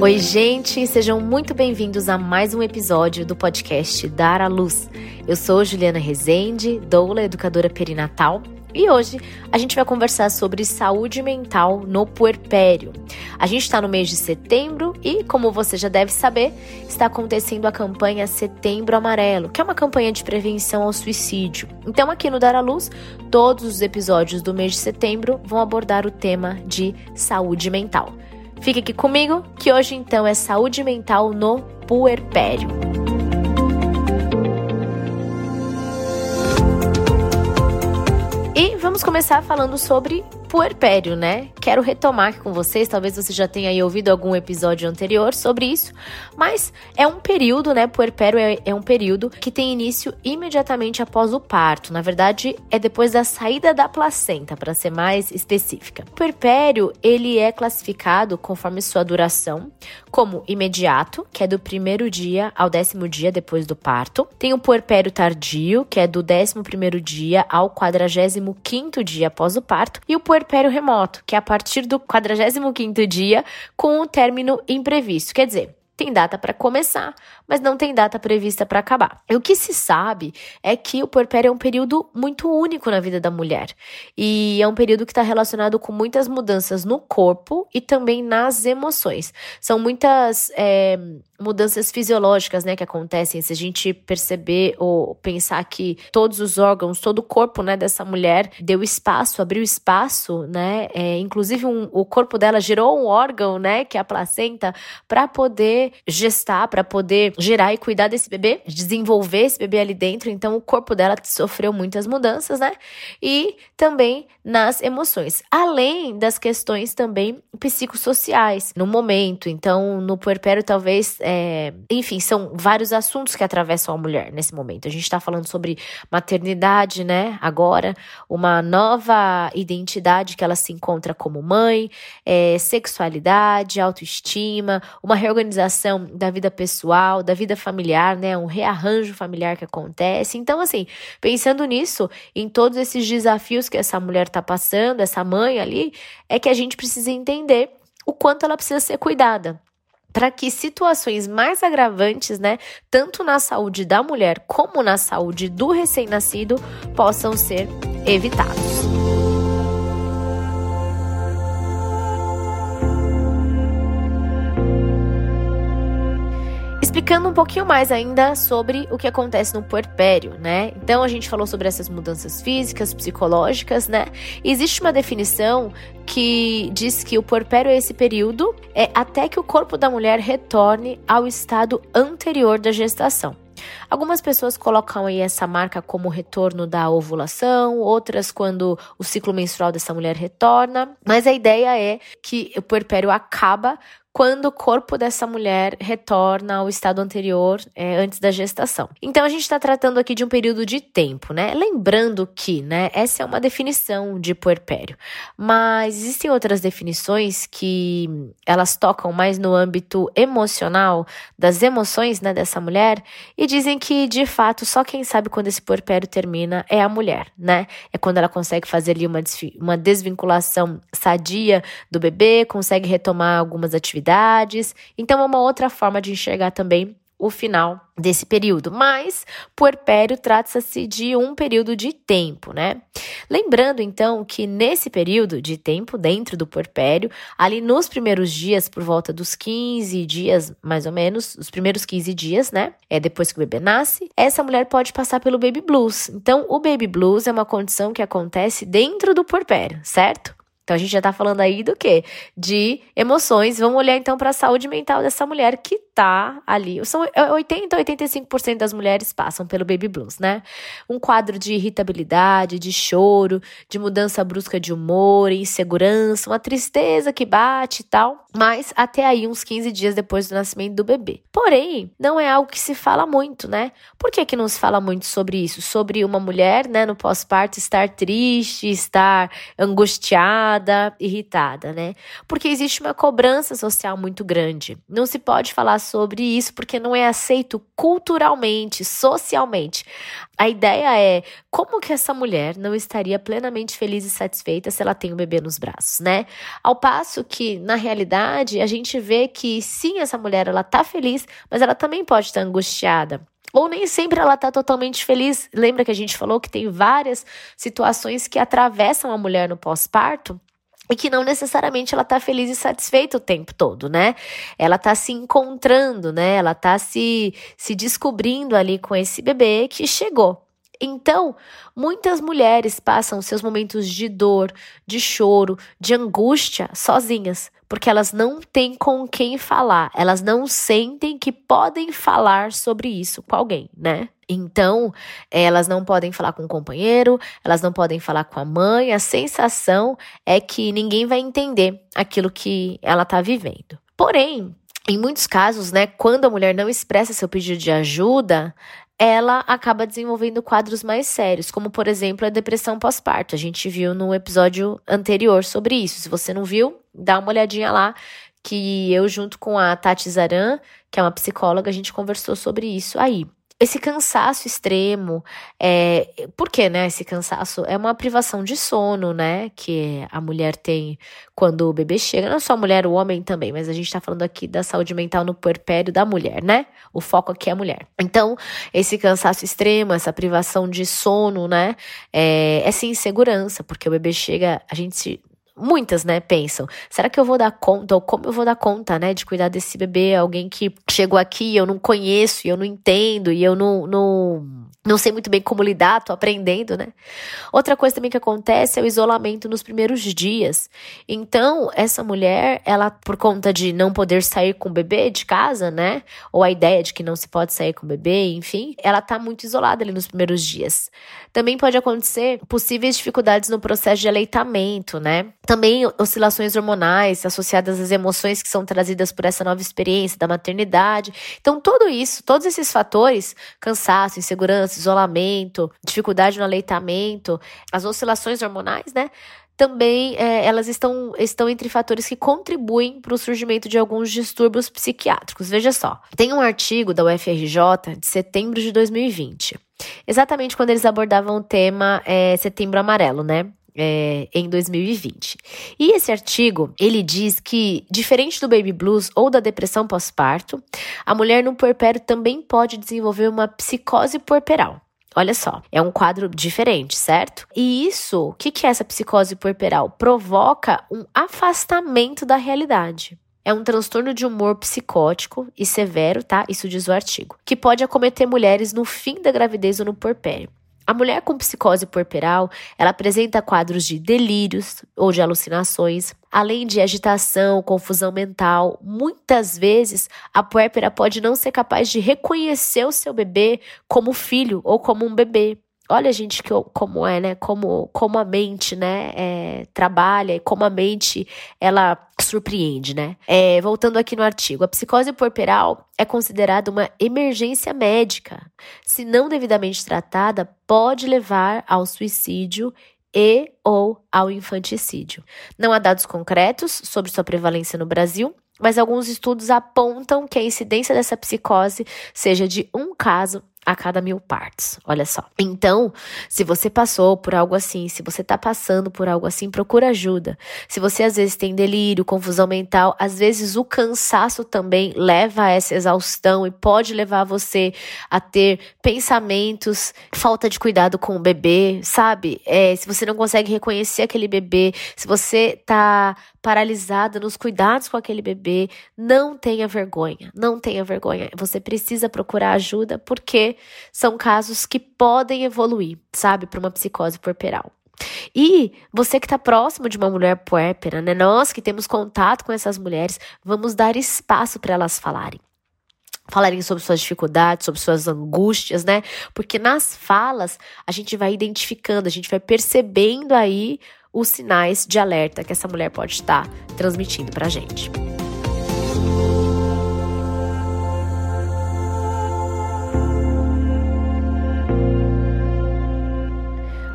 Oi, gente, sejam muito bem-vindos a mais um episódio do podcast Dar à Luz. Eu sou Juliana Rezende, doula educadora perinatal, e hoje a gente vai conversar sobre saúde mental no puerpério. A gente está no mês de setembro e, como você já deve saber, está acontecendo a campanha Setembro Amarelo, que é uma campanha de prevenção ao suicídio. Então, aqui no Dar à Luz, todos os episódios do mês de setembro vão abordar o tema de saúde mental. Fique aqui comigo, que hoje então é saúde mental no puerpério. Vamos começar falando sobre puerpério, né? Quero retomar aqui com vocês, talvez você já tenha ouvido algum episódio anterior sobre isso, mas é um período, né? Puerpério é, é um período que tem início imediatamente após o parto. Na verdade, é depois da saída da placenta, para ser mais específica. O puerpério, ele é classificado conforme sua duração, como imediato, que é do primeiro dia ao décimo dia depois do parto. Tem o puerpério tardio, que é do décimo primeiro dia ao quadragésimo quinto dia após o parto, e o puerpério puerpério remoto, que é a partir do 45º dia com o término imprevisto. Quer dizer, tem data para começar, mas não tem data prevista para acabar. O que se sabe é que o puerpério é um período muito único na vida da mulher. E é um período que está relacionado com muitas mudanças no corpo e também nas emoções. São muitas é, mudanças fisiológicas, né, que acontecem. Se a gente perceber ou pensar que todos os órgãos, todo o corpo, né, dessa mulher deu espaço, abriu espaço, né, é, inclusive um, o corpo dela gerou um órgão, né, que é a placenta, para poder gestar, para poder gerar e cuidar desse bebê, desenvolver esse bebê ali dentro. Então, o corpo dela sofreu muitas mudanças, né? E também nas emoções, além das questões também psicossociais no momento. Então, no puerpério, talvez, é... enfim, são vários assuntos que atravessam a mulher nesse momento. A gente está falando sobre maternidade, né? Agora, uma nova identidade que ela se encontra como mãe, é, sexualidade, autoestima, uma reorganização da vida pessoal, da vida familiar, né? Um rearranjo familiar que acontece. Então, assim, pensando nisso, em todos esses desafios que essa mulher tá passando, essa mãe ali, é que a gente precisa entender o quanto ela precisa ser cuidada para que situações mais agravantes, né, tanto na saúde da mulher como na saúde do recém-nascido, possam ser evitados. Explicando um pouquinho mais ainda sobre o que acontece no puerpério, né? Então a gente falou sobre essas mudanças físicas, psicológicas, né? E existe uma definição que diz que o puerpério é esse período é até que o corpo da mulher retorne ao estado anterior da gestação. Algumas pessoas colocam aí essa marca como retorno da ovulação, outras quando o ciclo menstrual dessa mulher retorna, mas a ideia é que o puerpério acaba quando o corpo dessa mulher retorna ao estado anterior é, antes da gestação. Então a gente está tratando aqui de um período de tempo, né? Lembrando que, né, essa é uma definição de puerpério, mas existem outras definições que elas tocam mais no âmbito emocional das emoções, né, dessa mulher e dizem que de fato só quem sabe quando esse puerpério termina é a mulher, né? É quando ela consegue fazer ali uma, uma desvinculação sadia do bebê, consegue retomar algumas atividades atividades. Então, é uma outra forma de enxergar também o final desse período. Mas puerpério trata-se de um período de tempo, né? Lembrando então que nesse período de tempo dentro do puerpério, ali nos primeiros dias, por volta dos 15 dias, mais ou menos, os primeiros 15 dias, né? É depois que o bebê nasce, essa mulher pode passar pelo baby blues. Então, o baby blues é uma condição que acontece dentro do puerpério, certo? Então a gente já tá falando aí do quê? De emoções. Vamos olhar então para a saúde mental dessa mulher que tá ali. São 80 a 85% das mulheres passam pelo baby blues, né? Um quadro de irritabilidade, de choro, de mudança brusca de humor, insegurança, uma tristeza que bate e tal. Mas até aí uns 15 dias depois do nascimento do bebê. Porém, não é algo que se fala muito, né? Por que que não se fala muito sobre isso? Sobre uma mulher, né, no pós-parto estar triste, estar angustiada, irritada, né? Porque existe uma cobrança social muito grande. Não se pode falar sobre isso porque não é aceito culturalmente, socialmente. A ideia é como que essa mulher não estaria plenamente feliz e satisfeita se ela tem um bebê nos braços, né? Ao passo que, na realidade, a gente vê que sim, essa mulher ela tá feliz, mas ela também pode estar angustiada. Ou nem sempre ela está totalmente feliz. Lembra que a gente falou que tem várias situações que atravessam a mulher no pós-parto? E que não necessariamente ela tá feliz e satisfeita o tempo todo, né? Ela tá se encontrando, né? Ela tá se se descobrindo ali com esse bebê que chegou. Então, muitas mulheres passam seus momentos de dor, de choro, de angústia sozinhas, porque elas não têm com quem falar, elas não sentem que podem falar sobre isso com alguém, né? Então, elas não podem falar com o companheiro, elas não podem falar com a mãe, a sensação é que ninguém vai entender aquilo que ela está vivendo. Porém, em muitos casos, né, quando a mulher não expressa seu pedido de ajuda, ela acaba desenvolvendo quadros mais sérios, como por exemplo a depressão pós-parto. A gente viu no episódio anterior sobre isso. Se você não viu, dá uma olhadinha lá, que eu, junto com a Tati Zaran, que é uma psicóloga, a gente conversou sobre isso aí esse cansaço extremo, é, por que, né? Esse cansaço é uma privação de sono, né? Que a mulher tem quando o bebê chega. Não só a mulher, o homem também, mas a gente tá falando aqui da saúde mental no puerpério da mulher, né? O foco aqui é a mulher. Então, esse cansaço extremo, essa privação de sono, né? É, essa insegurança, porque o bebê chega, a gente se muitas, né, pensam, será que eu vou dar conta, ou como eu vou dar conta, né, de cuidar desse bebê, alguém que chegou aqui e eu não conheço, e eu não entendo, e eu não, não, não sei muito bem como lidar, tô aprendendo, né. Outra coisa também que acontece é o isolamento nos primeiros dias. Então, essa mulher, ela, por conta de não poder sair com o bebê de casa, né, ou a ideia de que não se pode sair com o bebê, enfim, ela tá muito isolada ali nos primeiros dias. Também pode acontecer possíveis dificuldades no processo de aleitamento, né, também oscilações hormonais associadas às emoções que são trazidas por essa nova experiência da maternidade. Então, tudo isso, todos esses fatores, cansaço, insegurança, isolamento, dificuldade no aleitamento, as oscilações hormonais, né? Também é, elas estão, estão entre fatores que contribuem para o surgimento de alguns distúrbios psiquiátricos. Veja só, tem um artigo da UFRJ de setembro de 2020, exatamente quando eles abordavam o tema é, Setembro Amarelo, né? É, em 2020. E esse artigo, ele diz que, diferente do baby blues ou da depressão pós-parto, a mulher no puerpério também pode desenvolver uma psicose puerperal. Olha só, é um quadro diferente, certo? E isso, o que, que é essa psicose puerperal? Provoca um afastamento da realidade. É um transtorno de humor psicótico e severo, tá? Isso diz o artigo, que pode acometer mulheres no fim da gravidez ou no puerpério. A mulher com psicose puerperal, ela apresenta quadros de delírios ou de alucinações, além de agitação, confusão mental. Muitas vezes, a puérpera pode não ser capaz de reconhecer o seu bebê como filho ou como um bebê. Olha, gente, que, como é, né? Como, como a mente, né? É, trabalha e como a mente, ela surpreende, né? É, voltando aqui no artigo, a psicose puerperal é considerada uma emergência médica. Se não devidamente tratada, pode levar ao suicídio e ou ao infanticídio. Não há dados concretos sobre sua prevalência no Brasil, mas alguns estudos apontam que a incidência dessa psicose seja de um caso a cada mil partes. Olha só. Então, se você passou por algo assim, se você tá passando por algo assim, procura ajuda. Se você às vezes tem delírio, confusão mental, às vezes o cansaço também leva a essa exaustão e pode levar você a ter pensamentos, falta de cuidado com o bebê, sabe? É, se você não consegue reconhecer aquele bebê, se você tá paralisada nos cuidados com aquele bebê, não tenha vergonha, não tenha vergonha. Você precisa procurar ajuda porque são casos que podem evoluir, sabe, para uma psicose puerperal. E você que está próximo de uma mulher puérpera, né? Nós que temos contato com essas mulheres, vamos dar espaço para elas falarem falarem sobre suas dificuldades, sobre suas angústias, né? Porque nas falas a gente vai identificando, a gente vai percebendo aí os sinais de alerta que essa mulher pode estar transmitindo pra gente.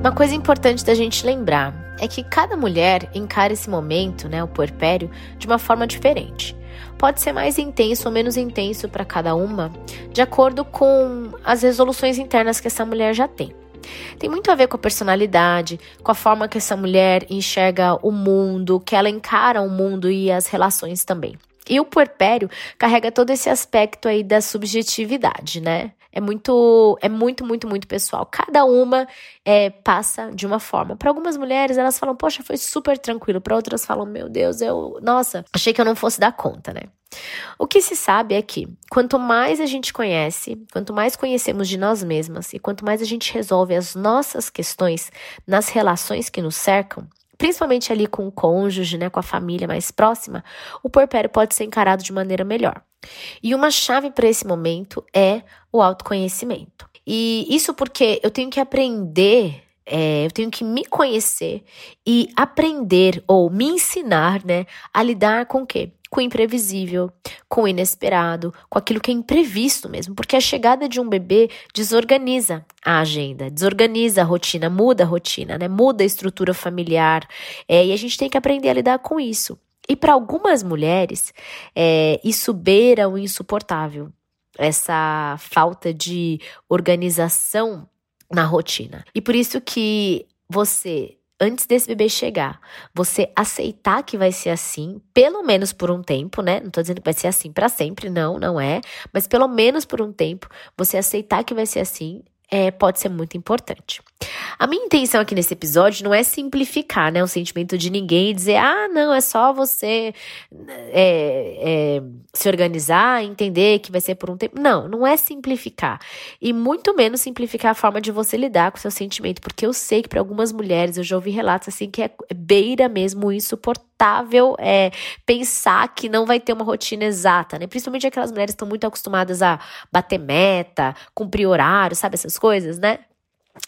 Uma coisa importante da gente lembrar é que cada mulher encara esse momento, né, o puerpério, de uma forma diferente. Pode ser mais intenso ou menos intenso para cada uma, de acordo com as resoluções internas que essa mulher já tem. Tem muito a ver com a personalidade, com a forma que essa mulher enxerga o mundo, que ela encara o mundo e as relações também. E o puerpério carrega todo esse aspecto aí da subjetividade, né? É muito, é muito, muito, muito pessoal. Cada uma é, passa de uma forma. Para algumas mulheres, elas falam, poxa, foi super tranquilo. Para outras, falam, meu Deus, eu, nossa, achei que eu não fosse dar conta, né? O que se sabe é que quanto mais a gente conhece, quanto mais conhecemos de nós mesmas e quanto mais a gente resolve as nossas questões nas relações que nos cercam, principalmente ali com o cônjuge, né, com a família mais próxima, o porpério pode ser encarado de maneira melhor. E uma chave para esse momento é o autoconhecimento. E isso porque eu tenho que aprender é, eu tenho que me conhecer e aprender ou me ensinar, né, a lidar com o quê? Com o imprevisível, com o inesperado, com aquilo que é imprevisto mesmo, porque a chegada de um bebê desorganiza a agenda, desorganiza a rotina, muda a rotina, né, muda a estrutura familiar, é, e a gente tem que aprender a lidar com isso. E para algumas mulheres, é, isso beira o insuportável, essa falta de organização na rotina. E por isso que você antes desse bebê chegar, você aceitar que vai ser assim, pelo menos por um tempo, né? Não tô dizendo que vai ser assim para sempre, não, não é, mas pelo menos por um tempo, você aceitar que vai ser assim, é, pode ser muito importante. A minha intenção aqui nesse episódio não é simplificar né, o sentimento de ninguém e dizer, ah, não, é só você é, é, se organizar, entender que vai ser por um tempo. Não, não é simplificar. E muito menos simplificar a forma de você lidar com o seu sentimento, porque eu sei que para algumas mulheres, eu já ouvi relatos assim que é beira mesmo insuportável é, pensar que não vai ter uma rotina exata, né? Principalmente aquelas mulheres que estão muito acostumadas a bater meta, cumprir horário, sabe essas coisas, né?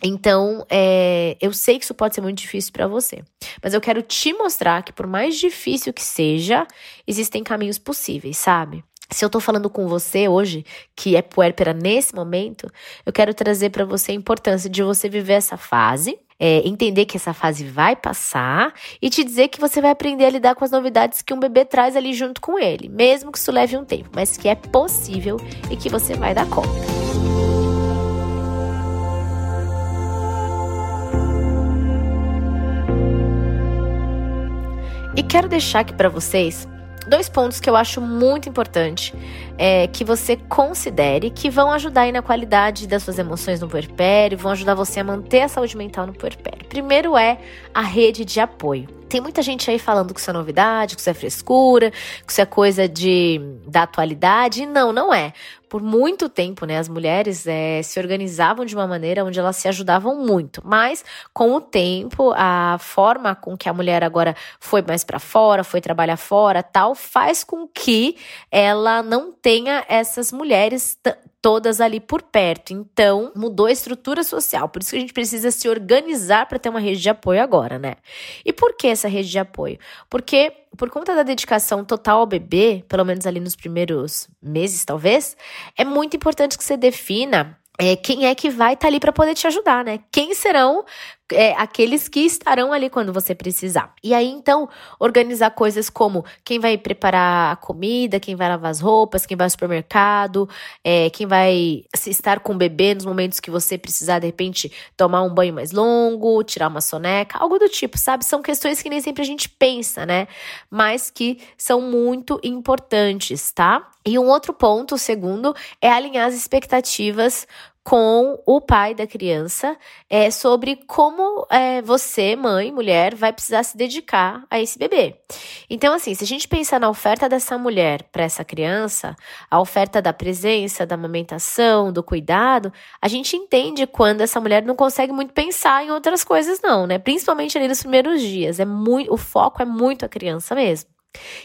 Então, é, eu sei que isso pode ser muito difícil para você, mas eu quero te mostrar que, por mais difícil que seja, existem caminhos possíveis, sabe? Se eu tô falando com você hoje, que é puérpera nesse momento, eu quero trazer para você a importância de você viver essa fase, é, entender que essa fase vai passar e te dizer que você vai aprender a lidar com as novidades que um bebê traz ali junto com ele, mesmo que isso leve um tempo, mas que é possível e que você vai dar conta. E quero deixar aqui para vocês dois pontos que eu acho muito importante é, que você considere que vão ajudar aí na qualidade das suas emoções no puerpério, vão ajudar você a manter a saúde mental no puerpério. Primeiro é a rede de apoio. Tem muita gente aí falando que isso é novidade, que isso é frescura, que isso é coisa de, da atualidade. E não, não é. Por muito tempo, né, as mulheres é, se organizavam de uma maneira onde elas se ajudavam muito. Mas, com o tempo, a forma com que a mulher agora foi mais para fora, foi trabalhar fora, tal, faz com que ela não tenha essas mulheres todas ali por perto. Então, mudou a estrutura social. Por isso que a gente precisa se organizar para ter uma rede de apoio agora, né? E por que essa rede de apoio? Porque por conta da dedicação total ao bebê, pelo menos ali nos primeiros meses, talvez, é muito importante que você defina é, quem é que vai estar tá ali para poder te ajudar, né? Quem serão é, aqueles que estarão ali quando você precisar. E aí, então, organizar coisas como quem vai preparar a comida, quem vai lavar as roupas, quem vai ao supermercado, é, quem vai estar com o bebê nos momentos que você precisar, de repente, tomar um banho mais longo, tirar uma soneca, algo do tipo, sabe? São questões que nem sempre a gente pensa, né? Mas que são muito importantes, tá? E um outro ponto, o segundo, é alinhar as expectativas com o pai da criança é, sobre como é, você, mãe, mulher, vai precisar se dedicar a esse bebê. Então, assim, se a gente pensar na oferta dessa mulher para essa criança, a oferta da presença, da amamentação, do cuidado, a gente entende quando essa mulher não consegue muito pensar em outras coisas, não, né? Principalmente ali nos primeiros dias. É muito, o foco é muito a criança mesmo.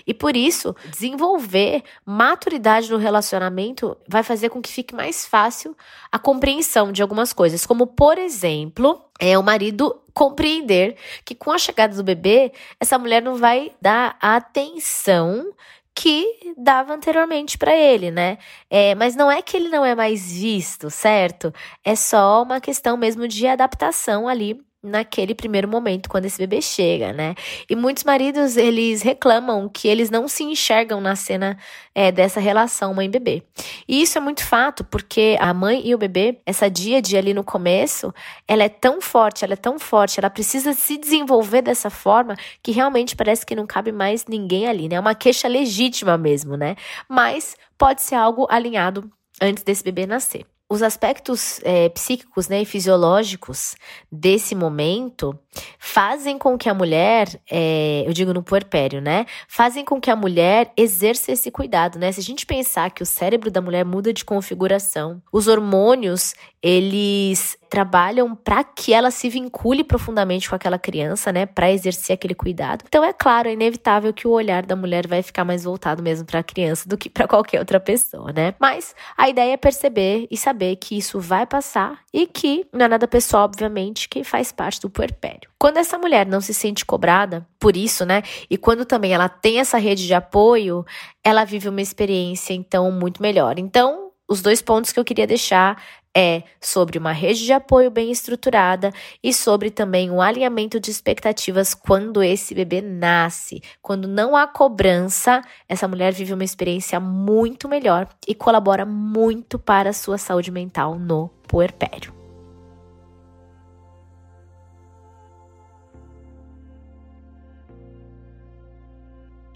E por isso, desenvolver maturidade no relacionamento vai fazer com que fique mais fácil a compreensão de algumas coisas, como por exemplo, é o marido compreender que com a chegada do bebê, essa mulher não vai dar a atenção que dava anteriormente para ele, né? É, mas não é que ele não é mais visto, certo? É só uma questão mesmo de adaptação ali naquele primeiro momento quando esse bebê chega, né? E muitos maridos eles reclamam que eles não se enxergam na cena é, dessa relação mãe-bebê. E isso é muito fato porque a mãe e o bebê, essa díade ali no começo, ela é tão forte, ela é tão forte, ela precisa se desenvolver dessa forma que realmente parece que não cabe mais ninguém ali, né? É uma queixa legítima mesmo, né? Mas pode ser algo alinhado antes desse bebê nascer os aspectos é, psíquicos né, e fisiológicos desse momento fazem com que a mulher, é, eu digo no puerpério, né? Fazem com que a mulher exerça esse cuidado, né? Se a gente pensar que o cérebro da mulher muda de configuração, os hormônios, eles trabalham para que ela se vincule profundamente com aquela criança, né, para exercer aquele cuidado. Então é claro, é inevitável que o olhar da mulher vai ficar mais voltado mesmo para a criança do que para qualquer outra pessoa, né? Mas a ideia é perceber e saber que isso vai passar e que não é nada pessoal, obviamente, que faz parte do puerpério. Quando essa mulher não se sente cobrada por isso, né? E quando também ela tem essa rede de apoio, ela vive uma experiência então muito melhor. Então, os dois pontos que eu queria deixar é sobre uma rede de apoio bem estruturada e sobre também um alinhamento de expectativas quando esse bebê nasce. Quando não há cobrança, essa mulher vive uma experiência muito melhor e colabora muito para a sua saúde mental no puerpério.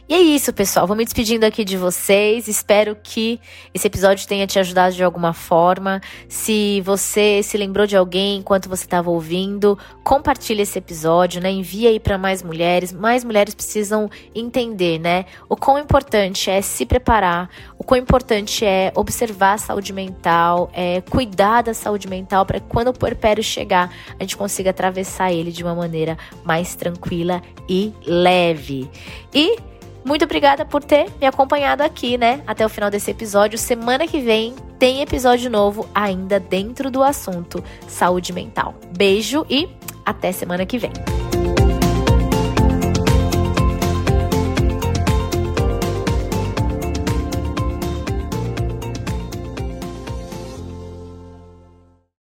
E é isso, pessoal. Vou me despedindo aqui de vocês. Espero que esse episódio tenha te ajudado de alguma forma. Se você se lembrou de alguém enquanto você estava ouvindo, compartilhe esse episódio, né? Envie aí para mais mulheres. Mais mulheres precisam entender, né? O quão importante é se preparar, o quão importante é observar a saúde mental, é cuidar da saúde mental para que quando o puerpério chegar, a gente consiga atravessar ele de uma maneira mais tranquila e leve. E muito obrigada por ter me acompanhado aqui, né? Até o final desse episódio. Semana que vem tem episódio novo ainda dentro do assunto saúde mental. Beijo e até semana que vem.